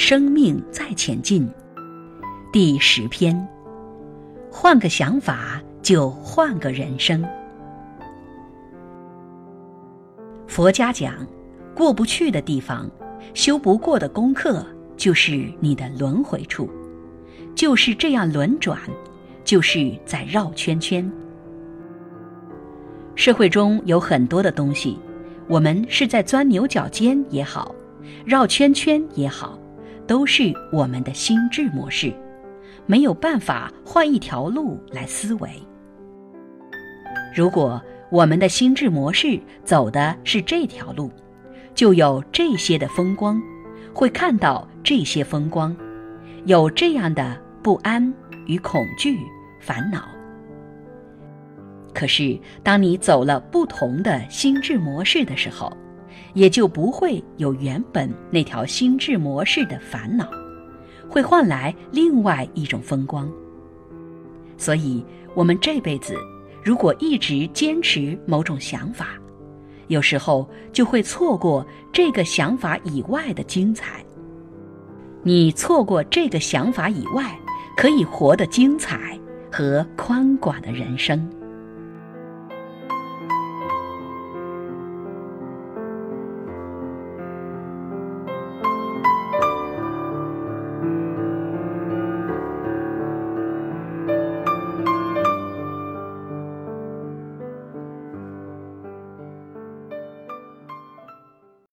生命在前进，第十篇。换个想法，就换个人生。佛家讲，过不去的地方，修不过的功课，就是你的轮回处，就是这样轮转，就是在绕圈圈。社会中有很多的东西，我们是在钻牛角尖也好，绕圈圈也好，都是我们的心智模式，没有办法换一条路来思维。如果我们的心智模式走的是这条路，就有这些的风光，会看到这些风光，有这样的不安与恐惧、烦恼。可是，当你走了不同的心智模式的时候，也就不会有原本那条心智模式的烦恼，会换来另外一种风光。所以，我们这辈子如果一直坚持某种想法，有时候就会错过这个想法以外的精彩。你错过这个想法以外可以活得精彩和宽广的人生。